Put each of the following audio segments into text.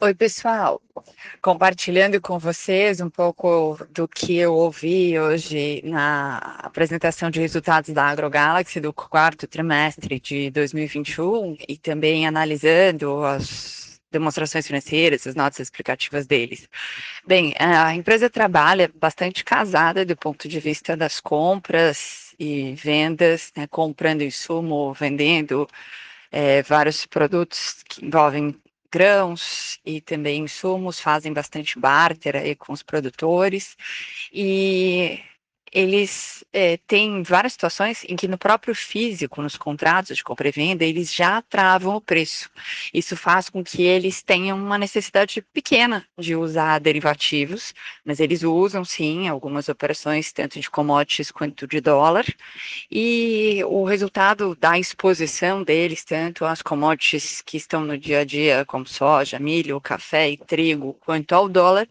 Oi, pessoal. Compartilhando com vocês um pouco do que eu ouvi hoje na apresentação de resultados da AgroGalaxy do quarto trimestre de 2021 e também analisando as demonstrações financeiras, as notas explicativas deles. Bem, a empresa trabalha bastante casada do ponto de vista das compras e vendas, né, comprando insumo, vendendo é, vários produtos que envolvem grãos e também insumos, fazem bastante barter aí com os produtores. E eles é, têm várias situações em que no próprio físico, nos contratos de compra e venda, eles já travam o preço. Isso faz com que eles tenham uma necessidade pequena de usar derivativos, mas eles usam sim algumas operações, tanto de commodities quanto de dólar, e o resultado da exposição deles, tanto às commodities que estão no dia a dia, como soja, milho, café e trigo, quanto ao dólar,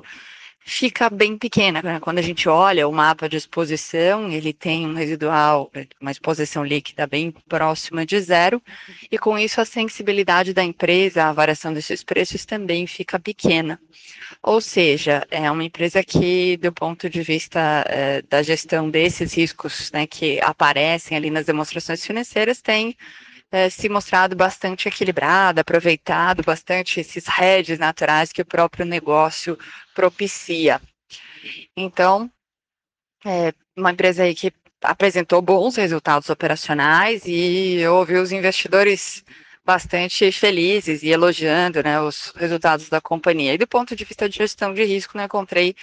fica bem pequena. Né? Quando a gente olha o mapa de exposição, ele tem um residual, uma exposição líquida bem próxima de zero, e com isso a sensibilidade da empresa à variação desses preços também fica pequena. Ou seja, é uma empresa que, do ponto de vista é, da gestão desses riscos né, que aparecem ali nas demonstrações financeiras, tem é, se mostrado bastante equilibrada, aproveitado bastante esses hedges naturais que o próprio negócio propicia. Então, é uma empresa aí que apresentou bons resultados operacionais e eu ouvi os investidores bastante felizes e elogiando né, os resultados da companhia. E do ponto de vista de gestão de risco, não encontrei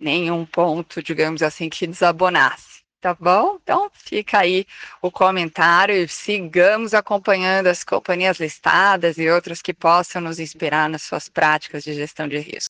nenhum ponto, digamos assim, que desabonasse. Tá bom? Então fica aí o comentário e sigamos acompanhando as companhias listadas e outras que possam nos inspirar nas suas práticas de gestão de risco.